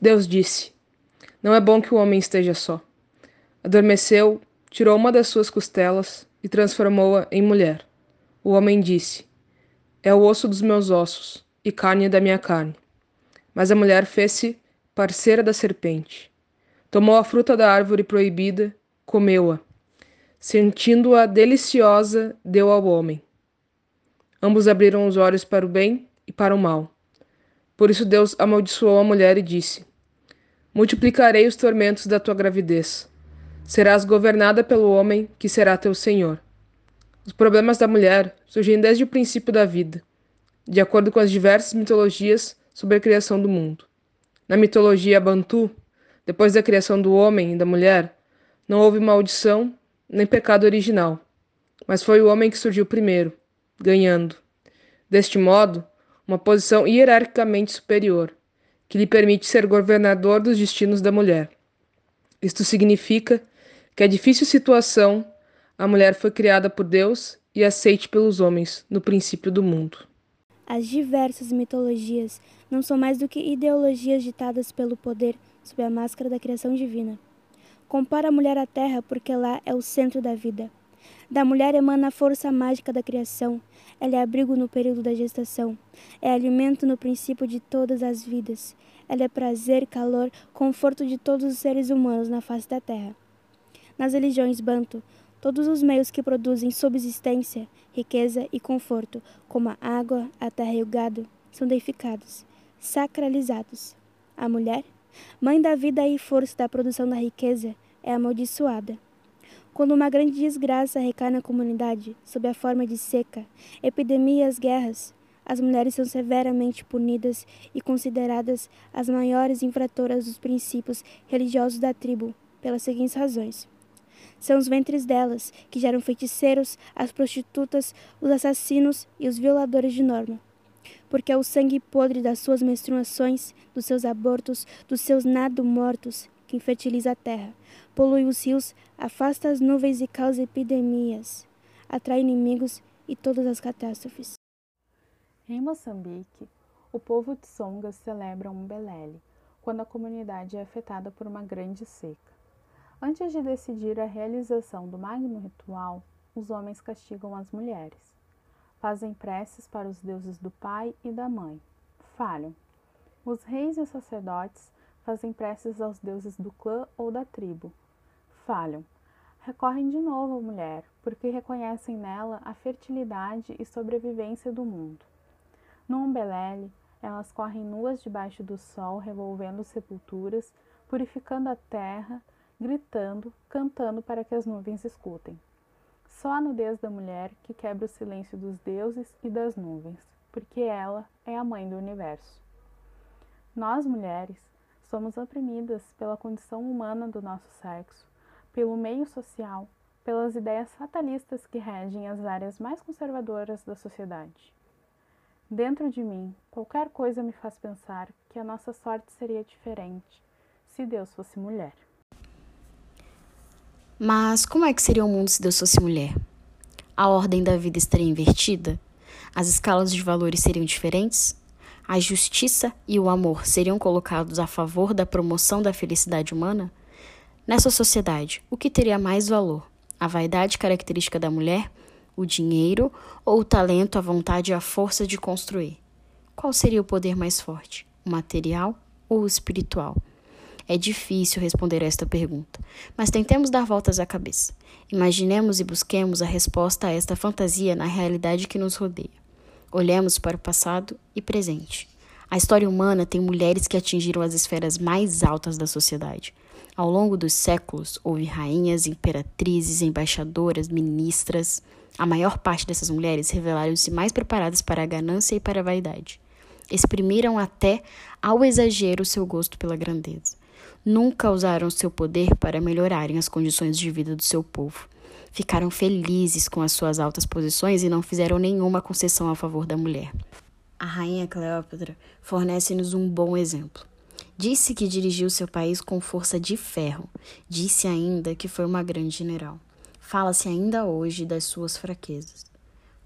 Deus disse: Não é bom que o homem esteja só. Adormeceu, tirou uma das suas costelas e transformou-a em mulher. O homem disse: É o osso dos meus ossos e carne da minha carne. Mas a mulher fez-se parceira da serpente. Tomou a fruta da árvore proibida, comeu-a. Sentindo-a deliciosa, deu ao homem. Ambos abriram os olhos para o bem e para o mal. Por isso Deus amaldiçoou a mulher e disse: Multiplicarei os tormentos da tua gravidez. Serás governada pelo homem que será teu senhor. Os problemas da mulher surgem desde o princípio da vida, de acordo com as diversas mitologias sobre a criação do mundo. Na mitologia Bantu, depois da criação do homem e da mulher, não houve maldição nem pecado original, mas foi o homem que surgiu primeiro, ganhando. Deste modo, uma posição hierarquicamente superior, que lhe permite ser governador dos destinos da mulher. Isto significa que a difícil situação a mulher foi criada por Deus e aceite pelos homens no princípio do mundo. As diversas mitologias não são mais do que ideologias ditadas pelo poder sob a máscara da criação divina. Compara a mulher à terra porque lá é o centro da vida. Da mulher emana a força mágica da criação. Ela é abrigo no período da gestação. É alimento no princípio de todas as vidas. Ela é prazer, calor, conforto de todos os seres humanos na face da terra. Nas religiões banto, Todos os meios que produzem subsistência, riqueza e conforto, como a água, a terra e o gado, são deificados, sacralizados. A mulher, mãe da vida e força da produção da riqueza, é amaldiçoada. Quando uma grande desgraça recai na comunidade, sob a forma de seca, epidemias, guerras, as mulheres são severamente punidas e consideradas as maiores infratoras dos princípios religiosos da tribo, pelas seguintes razões. São os ventres delas que geram feiticeiros, as prostitutas, os assassinos e os violadores de norma. Porque é o sangue podre das suas menstruações, dos seus abortos, dos seus nado mortos que infertiliza a terra, polui os rios, afasta as nuvens e causa epidemias, atrai inimigos e todas as catástrofes. Em Moçambique, o povo Tsonga celebra um Belele, quando a comunidade é afetada por uma grande seca. Antes de decidir a realização do magno ritual, os homens castigam as mulheres. Fazem preces para os deuses do pai e da mãe. Falham. Os reis e os sacerdotes fazem preces aos deuses do clã ou da tribo. Falham. Recorrem de novo à mulher, porque reconhecem nela a fertilidade e sobrevivência do mundo. No Umbelele, elas correm nuas debaixo do sol, revolvendo sepulturas, purificando a terra gritando, cantando para que as nuvens escutem. Só a nudez da mulher que quebra o silêncio dos deuses e das nuvens, porque ela é a mãe do universo. Nós, mulheres, somos oprimidas pela condição humana do nosso sexo, pelo meio social, pelas ideias fatalistas que regem as áreas mais conservadoras da sociedade. Dentro de mim, qualquer coisa me faz pensar que a nossa sorte seria diferente se Deus fosse mulher. Mas como é que seria o mundo se Deus fosse mulher? A ordem da vida estaria invertida? As escalas de valores seriam diferentes? A justiça e o amor seriam colocados a favor da promoção da felicidade humana? Nessa sociedade, o que teria mais valor? A vaidade característica da mulher, o dinheiro ou o talento, a vontade e a força de construir? Qual seria o poder mais forte, o material ou o espiritual? É difícil responder a esta pergunta, mas tentemos dar voltas à cabeça. Imaginemos e busquemos a resposta a esta fantasia na realidade que nos rodeia. Olhemos para o passado e presente. A história humana tem mulheres que atingiram as esferas mais altas da sociedade. Ao longo dos séculos, houve rainhas, imperatrizes, embaixadoras, ministras. A maior parte dessas mulheres revelaram-se mais preparadas para a ganância e para a vaidade. Exprimiram até ao exagero seu gosto pela grandeza nunca usaram seu poder para melhorarem as condições de vida do seu povo. Ficaram felizes com as suas altas posições e não fizeram nenhuma concessão a favor da mulher. A rainha Cleópatra fornece-nos um bom exemplo. Disse que dirigiu seu país com força de ferro. Disse ainda que foi uma grande general. Fala-se ainda hoje das suas fraquezas.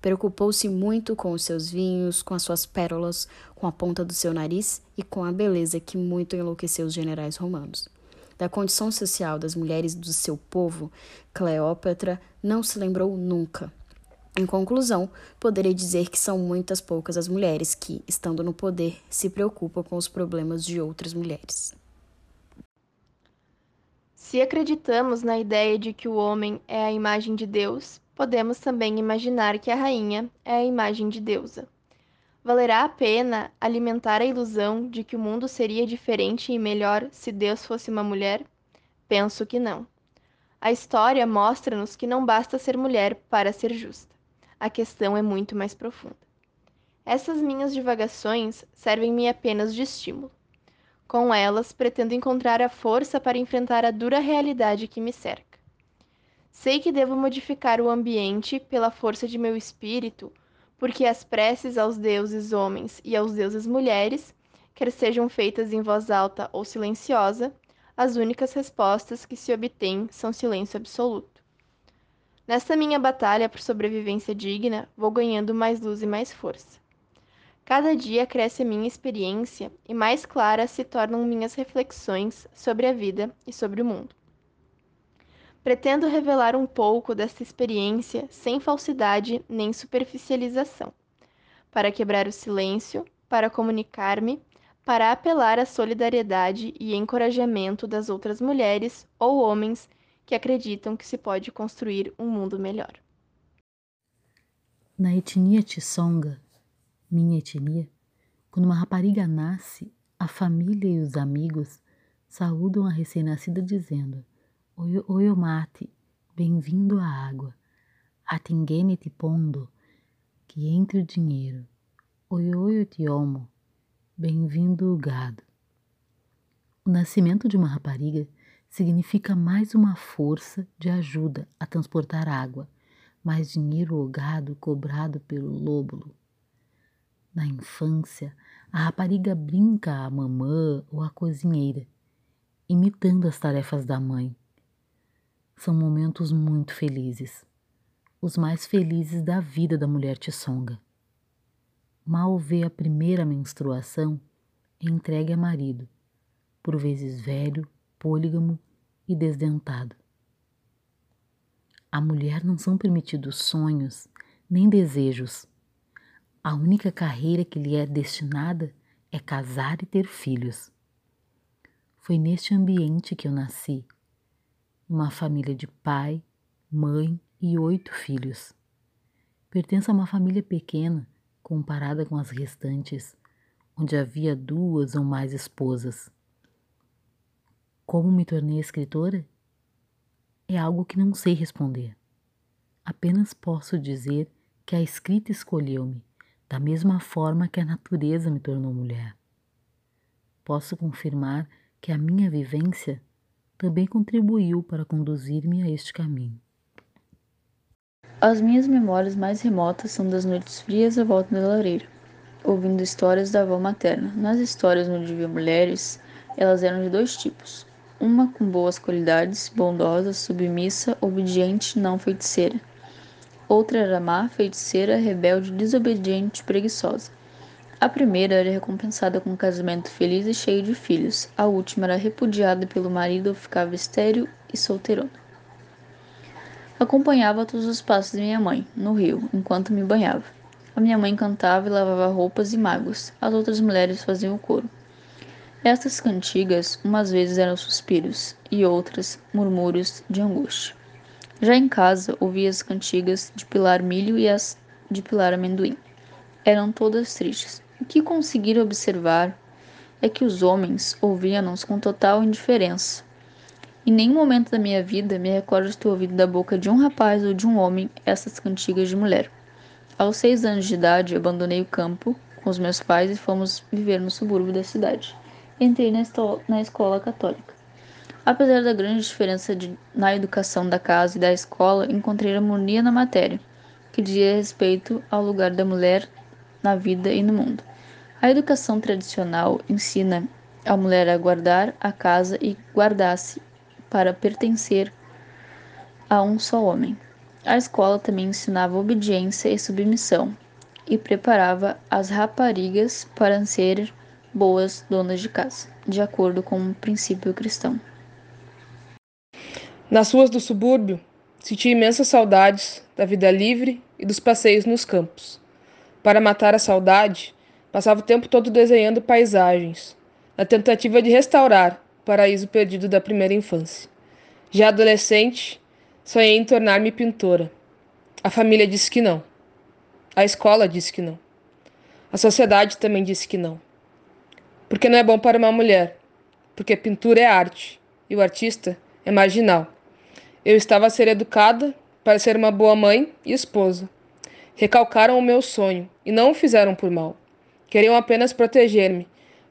Preocupou-se muito com os seus vinhos, com as suas pérolas, com a ponta do seu nariz e com a beleza que muito enlouqueceu os generais romanos. Da condição social das mulheres do seu povo, Cleópatra não se lembrou nunca. Em conclusão, poderei dizer que são muitas poucas as mulheres que, estando no poder, se preocupam com os problemas de outras mulheres. Se acreditamos na ideia de que o homem é a imagem de Deus, podemos também imaginar que a rainha é a imagem de deusa. Valerá a pena alimentar a ilusão de que o mundo seria diferente e melhor se Deus fosse uma mulher? Penso que não. A história mostra-nos que não basta ser mulher para ser justa. A questão é muito mais profunda. Essas minhas divagações servem-me apenas de estímulo. Com elas, pretendo encontrar a força para enfrentar a dura realidade que me cerca. Sei que devo modificar o ambiente pela força de meu espírito porque as preces aos deuses homens e aos deuses mulheres, quer sejam feitas em voz alta ou silenciosa, as únicas respostas que se obtêm são silêncio absoluto. Nesta minha batalha por sobrevivência digna, vou ganhando mais luz e mais força. Cada dia cresce a minha experiência e mais claras se tornam minhas reflexões sobre a vida e sobre o mundo. Pretendo revelar um pouco dessa experiência sem falsidade nem superficialização, para quebrar o silêncio, para comunicar-me, para apelar à solidariedade e encorajamento das outras mulheres ou homens que acreditam que se pode construir um mundo melhor. Na etnia Tsonga, minha etnia, quando uma rapariga nasce, a família e os amigos saúdam a recém-nascida dizendo: Oyomate, bem-vindo à água. Atingene te pondo, que entre o dinheiro. Oioio te homo, bem-vindo o gado. O nascimento de uma rapariga significa mais uma força de ajuda a transportar água, mais dinheiro ou gado cobrado pelo lóbulo. Na infância, a rapariga brinca à mamã ou à cozinheira, imitando as tarefas da mãe são momentos muito felizes, os mais felizes da vida da mulher tiçonga. Mal vê a primeira menstruação, entregue a marido, por vezes velho, polígamo e desdentado. A mulher não são permitidos sonhos nem desejos. A única carreira que lhe é destinada é casar e ter filhos. Foi neste ambiente que eu nasci uma família de pai, mãe e oito filhos. Pertence a uma família pequena comparada com as restantes, onde havia duas ou mais esposas. Como me tornei escritora? É algo que não sei responder. Apenas posso dizer que a escrita escolheu-me, da mesma forma que a natureza me tornou mulher. Posso confirmar que a minha vivência também contribuiu para conduzir-me a este caminho. As minhas memórias mais remotas são das noites frias à volta da lareira, ouvindo histórias da avó materna. Nas histórias onde via mulheres, elas eram de dois tipos. Uma com boas qualidades, bondosa, submissa, obediente, não feiticeira. Outra era má, feiticeira, rebelde, desobediente, preguiçosa. A primeira era recompensada com um casamento feliz e cheio de filhos. A última era repudiada pelo marido ficava estéril e solteirona. Acompanhava todos os passos de minha mãe, no rio, enquanto me banhava. A minha mãe cantava e lavava roupas e mágoas. As outras mulheres faziam o coro. Estas cantigas, umas vezes eram suspiros e outras murmúrios de angústia. Já em casa, ouvia as cantigas de pilar milho e as de pilar amendoim. Eram todas tristes. O que conseguiram observar é que os homens ouviam-nos com total indiferença. Em nenhum momento da minha vida me recordo de ter ouvido da boca de um rapaz ou de um homem essas cantigas de mulher. Aos seis anos de idade, abandonei o campo com os meus pais e fomos viver no subúrbio da cidade. Entrei na, na escola católica. Apesar da grande diferença de, na educação da casa e da escola, encontrei harmonia na matéria, que dizia respeito ao lugar da mulher na vida e no mundo. A educação tradicional ensina a mulher a guardar a casa e guardar-se para pertencer a um só homem. A escola também ensinava obediência e submissão e preparava as raparigas para ser boas donas de casa, de acordo com o um princípio cristão. Nas ruas do subúrbio, senti imensas saudades da vida livre e dos passeios nos campos. Para matar a saudade, passava o tempo todo desenhando paisagens, na tentativa de restaurar o paraíso perdido da primeira infância. Já adolescente, Sonhei em tornar-me pintora. A família disse que não. A escola disse que não. A sociedade também disse que não. Porque não é bom para uma mulher. Porque pintura é arte e o artista é marginal. Eu estava a ser educada para ser uma boa mãe e esposa. Recalcaram o meu sonho e não o fizeram por mal. Queriam apenas proteger-me,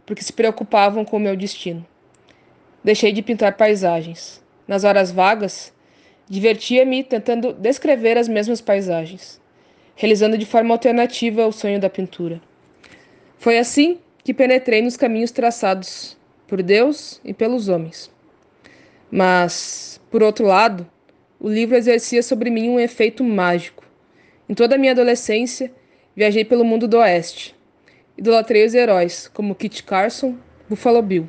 porque se preocupavam com o meu destino. Deixei de pintar paisagens. Nas horas vagas, Divertia-me tentando descrever as mesmas paisagens, realizando de forma alternativa o sonho da pintura. Foi assim que penetrei nos caminhos traçados por Deus e pelos homens. Mas, por outro lado, o livro exercia sobre mim um efeito mágico. Em toda a minha adolescência, viajei pelo mundo do Oeste. Idolatrei os heróis, como Kit Carson, Buffalo Bill.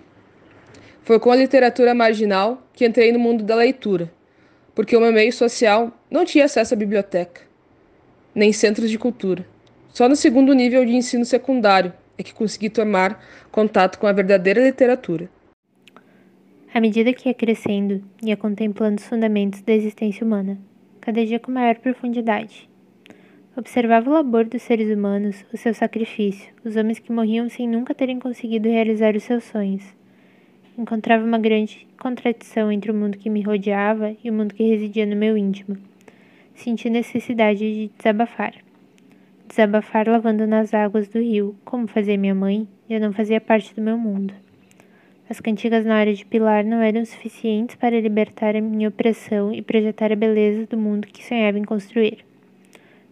Foi com a literatura marginal que entrei no mundo da leitura porque o meu meio social não tinha acesso à biblioteca, nem centros de cultura. Só no segundo nível de ensino secundário é que consegui tomar contato com a verdadeira literatura. À medida que ia crescendo, ia contemplando os fundamentos da existência humana, cada dia com maior profundidade. Observava o labor dos seres humanos, o seu sacrifício, os homens que morriam sem nunca terem conseguido realizar os seus sonhos encontrava uma grande contradição entre o mundo que me rodeava e o mundo que residia no meu íntimo. Senti necessidade de desabafar. Desabafar lavando nas águas do rio, como fazia minha mãe, eu não fazia parte do meu mundo. As cantigas na hora de pilar não eram suficientes para libertar a minha opressão e projetar a beleza do mundo que sonhava em construir.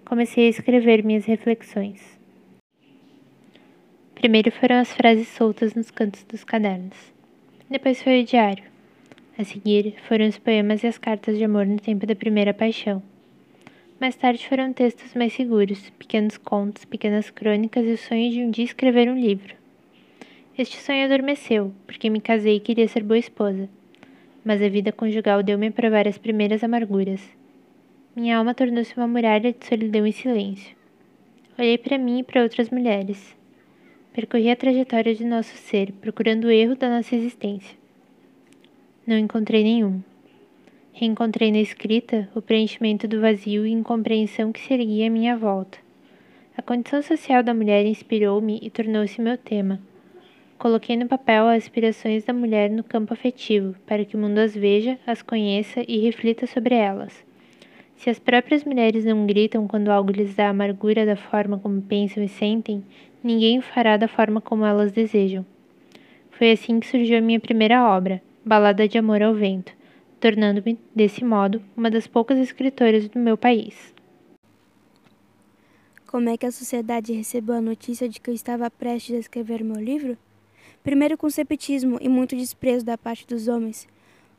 Comecei a escrever minhas reflexões. Primeiro foram as frases soltas nos cantos dos cadernos. Depois foi o diário. A seguir foram os poemas e as cartas de amor no tempo da primeira paixão. Mais tarde foram textos mais seguros, pequenos contos, pequenas crônicas e o sonho de um dia escrever um livro. Este sonho adormeceu, porque me casei e queria ser boa esposa. Mas a vida conjugal deu-me a provar as primeiras amarguras. Minha alma tornou-se uma muralha de solidão e silêncio. Olhei para mim e para outras mulheres. Percorri a trajetória de nosso ser, procurando o erro da nossa existência. Não encontrei nenhum. Reencontrei na escrita o preenchimento do vazio e incompreensão que se erguia à minha volta. A condição social da mulher inspirou-me e tornou-se meu tema. Coloquei no papel as aspirações da mulher no campo afetivo, para que o mundo as veja, as conheça e reflita sobre elas. Se as próprias mulheres não gritam quando algo lhes dá amargura da forma como pensam e sentem, ninguém o fará da forma como elas desejam. Foi assim que surgiu a minha primeira obra, Balada de Amor ao Vento, tornando-me, desse modo, uma das poucas escritoras do meu país. Como é que a sociedade recebeu a notícia de que eu estava prestes a escrever meu livro? Primeiro com ceptismo e muito desprezo da parte dos homens,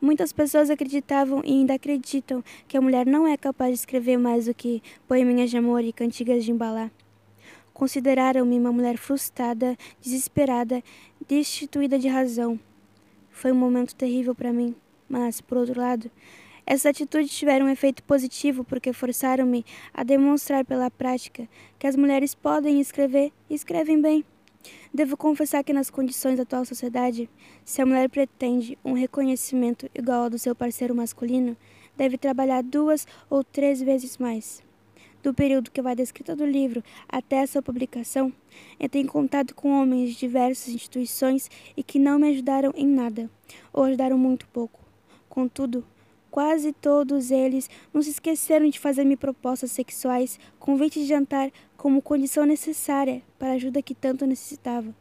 Muitas pessoas acreditavam e ainda acreditam que a mulher não é capaz de escrever mais do que poeminhas de amor e cantigas de embalar. Consideraram-me uma mulher frustrada, desesperada, destituída de razão. Foi um momento terrível para mim, mas, por outro lado, essas atitudes tiveram um efeito positivo porque forçaram-me a demonstrar pela prática que as mulheres podem escrever e escrevem bem. Devo confessar que, nas condições da atual sociedade, se a mulher pretende um reconhecimento igual ao do seu parceiro masculino, deve trabalhar duas ou três vezes mais. Do período que vai da escrita do livro até essa publicação, entrei em contato com homens de diversas instituições e que não me ajudaram em nada, ou ajudaram muito pouco. Contudo, Quase todos eles não se esqueceram de fazer-me propostas sexuais, convites de jantar como condição necessária para a ajuda que tanto necessitava.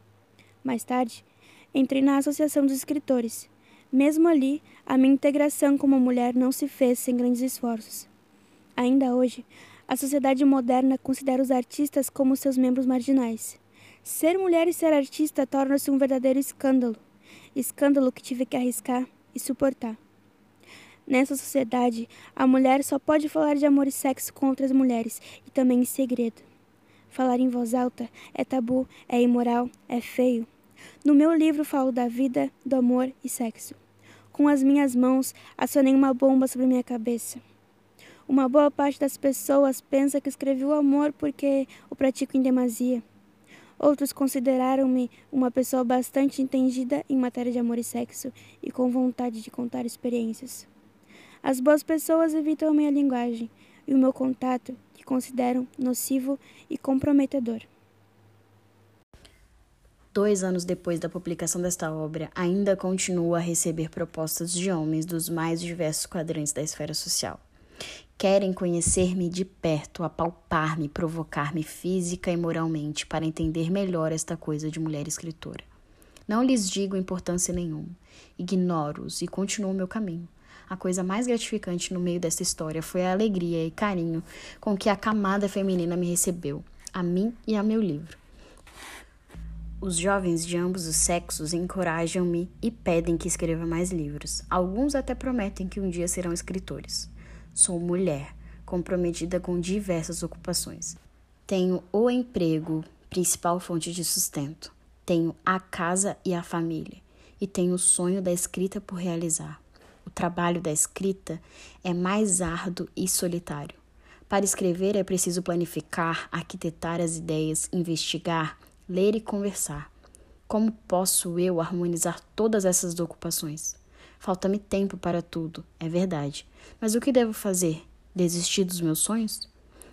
Mais tarde, entrei na Associação dos Escritores. Mesmo ali, a minha integração como mulher não se fez sem grandes esforços. Ainda hoje, a sociedade moderna considera os artistas como seus membros marginais. Ser mulher e ser artista torna-se um verdadeiro escândalo. Escândalo que tive que arriscar e suportar. Nessa sociedade, a mulher só pode falar de amor e sexo com outras mulheres e também em segredo. Falar em voz alta é tabu, é imoral, é feio. No meu livro falo da vida, do amor e sexo. Com as minhas mãos, acionei uma bomba sobre minha cabeça. Uma boa parte das pessoas pensa que escrevi o amor porque o pratico em demasia. Outros consideraram-me uma pessoa bastante entendida em matéria de amor e sexo e com vontade de contar experiências. As boas pessoas evitam a minha linguagem e o meu contato, que consideram nocivo e comprometedor. Dois anos depois da publicação desta obra, ainda continuo a receber propostas de homens dos mais diversos quadrantes da esfera social. Querem conhecer-me de perto, apalpar-me, provocar-me física e moralmente para entender melhor esta coisa de mulher escritora. Não lhes digo importância nenhuma. Ignoro-os e continuo meu caminho. A coisa mais gratificante no meio dessa história foi a alegria e carinho com que a camada feminina me recebeu, a mim e a meu livro. Os jovens de ambos os sexos encorajam-me e pedem que escreva mais livros. Alguns até prometem que um dia serão escritores. Sou mulher, comprometida com diversas ocupações. Tenho o emprego, principal fonte de sustento. Tenho a casa e a família. E tenho o sonho da escrita por realizar. O trabalho da escrita é mais árduo e solitário. Para escrever é preciso planificar, arquitetar as ideias, investigar, ler e conversar. Como posso eu harmonizar todas essas ocupações? Falta-me tempo para tudo, é verdade. Mas o que devo fazer? Desistir dos meus sonhos?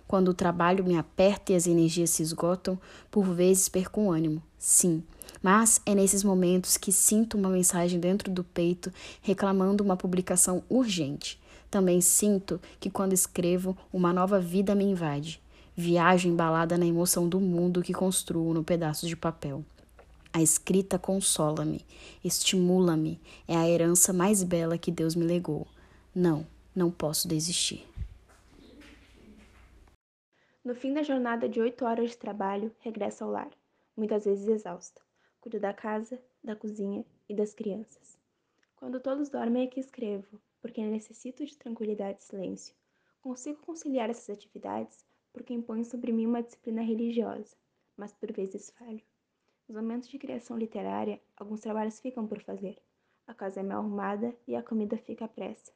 Quando o trabalho me aperta e as energias se esgotam, por vezes perco o ânimo. Sim, mas é nesses momentos que sinto uma mensagem dentro do peito reclamando uma publicação urgente. Também sinto que quando escrevo, uma nova vida me invade. Viajo embalada na emoção do mundo que construo no pedaço de papel. A escrita consola-me, estimula-me, é a herança mais bela que Deus me legou. Não, não posso desistir. No fim da jornada de oito horas de trabalho, regresso ao lar, muitas vezes exausta. Cuido da casa, da cozinha e das crianças. Quando todos dormem é que escrevo, porque necessito de tranquilidade e silêncio. Consigo conciliar essas atividades porque impõe sobre mim uma disciplina religiosa, mas por vezes falho. Nos momentos de criação literária, alguns trabalhos ficam por fazer. A casa é mal arrumada e a comida fica à pressa.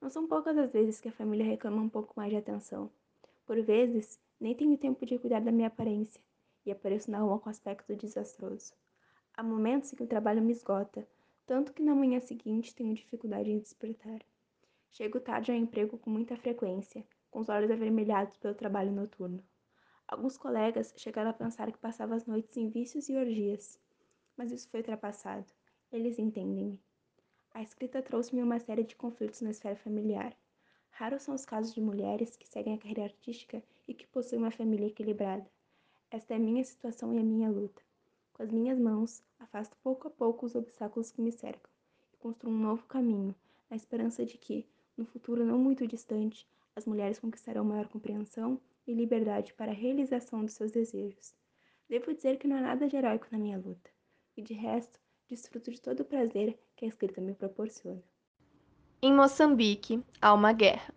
Não são poucas as vezes que a família reclama um pouco mais de atenção. Por vezes, nem tenho tempo de cuidar da minha aparência e apareço na rua com aspecto desastroso. Há momentos em que o trabalho me esgota, tanto que na manhã seguinte tenho dificuldade em despertar. Chego tarde ao emprego com muita frequência, com os olhos avermelhados pelo trabalho noturno. Alguns colegas chegaram a pensar que passava as noites em vícios e orgias, mas isso foi ultrapassado. Eles entendem-me. A escrita trouxe-me uma série de conflitos na esfera familiar. Raros são os casos de mulheres que seguem a carreira artística e que possuem uma família equilibrada. Esta é a minha situação e a minha luta. Com as minhas mãos, afasto pouco a pouco os obstáculos que me cercam e construo um novo caminho, na esperança de que, no futuro não muito distante, as mulheres conquistarão maior compreensão e liberdade para a realização dos seus desejos. Devo dizer que não há nada de heróico na minha luta, e de resto, desfruto de todo o prazer que a escrita me proporciona. Em Moçambique, há uma guerra.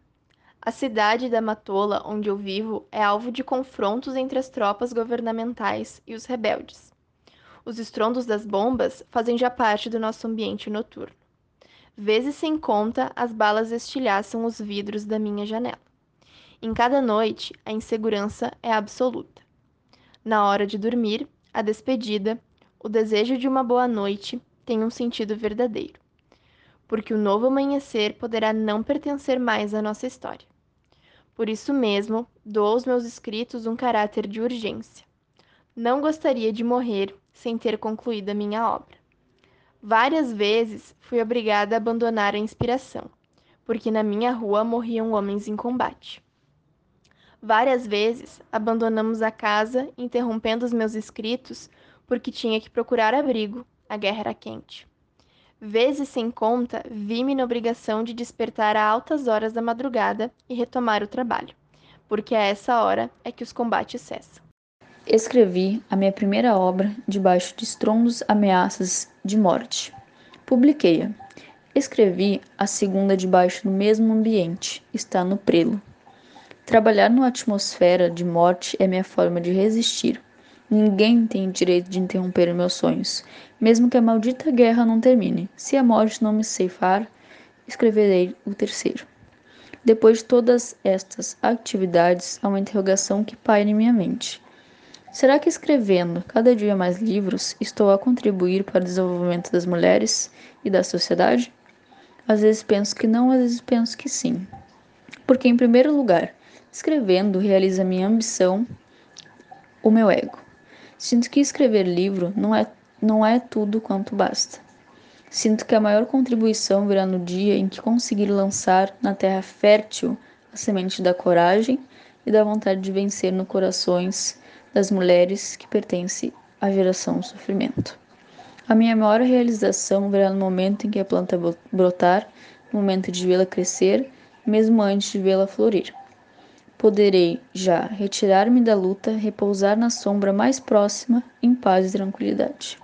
A cidade da Matola, onde eu vivo, é alvo de confrontos entre as tropas governamentais e os rebeldes. Os estrondos das bombas fazem já parte do nosso ambiente noturno. Vezes sem conta, as balas estilhaçam os vidros da minha janela. Em cada noite, a insegurança é absoluta. Na hora de dormir, a despedida, o desejo de uma boa noite tem um sentido verdadeiro, porque o novo amanhecer poderá não pertencer mais à nossa história. Por isso mesmo, dou aos meus escritos um caráter de urgência. Não gostaria de morrer sem ter concluído a minha obra. Várias vezes fui obrigada a abandonar a inspiração, porque na minha rua morriam homens em combate. Várias vezes abandonamos a casa, interrompendo os meus escritos, porque tinha que procurar abrigo, a guerra era quente. Vezes sem conta, vi-me na obrigação de despertar a altas horas da madrugada e retomar o trabalho, porque a essa hora é que os combates cessam. Escrevi a minha primeira obra debaixo de estrondos ameaças de morte. Publiquei-a. Escrevi a segunda debaixo do mesmo ambiente, está no prelo. Trabalhar numa atmosfera de morte é minha forma de resistir. Ninguém tem direito de interromper meus sonhos, mesmo que a maldita guerra não termine. Se a morte não me ceifar, escreverei o terceiro. Depois de todas estas atividades, há uma interrogação que paira em minha mente. Será que escrevendo cada dia mais livros estou a contribuir para o desenvolvimento das mulheres e da sociedade? Às vezes penso que não, às vezes penso que sim. Porque, em primeiro lugar, escrevendo realiza minha ambição, o meu ego. Sinto que escrever livro não é, não é tudo quanto basta. Sinto que a maior contribuição virá no dia em que conseguir lançar na terra fértil a semente da coragem e da vontade de vencer no corações das mulheres que pertencem à geração sofrimento. A minha maior realização virá no momento em que a planta brotar, no momento de vê-la crescer, mesmo antes de vê-la florir. Poderei já retirar-me da luta, repousar na sombra mais próxima, em paz e tranquilidade.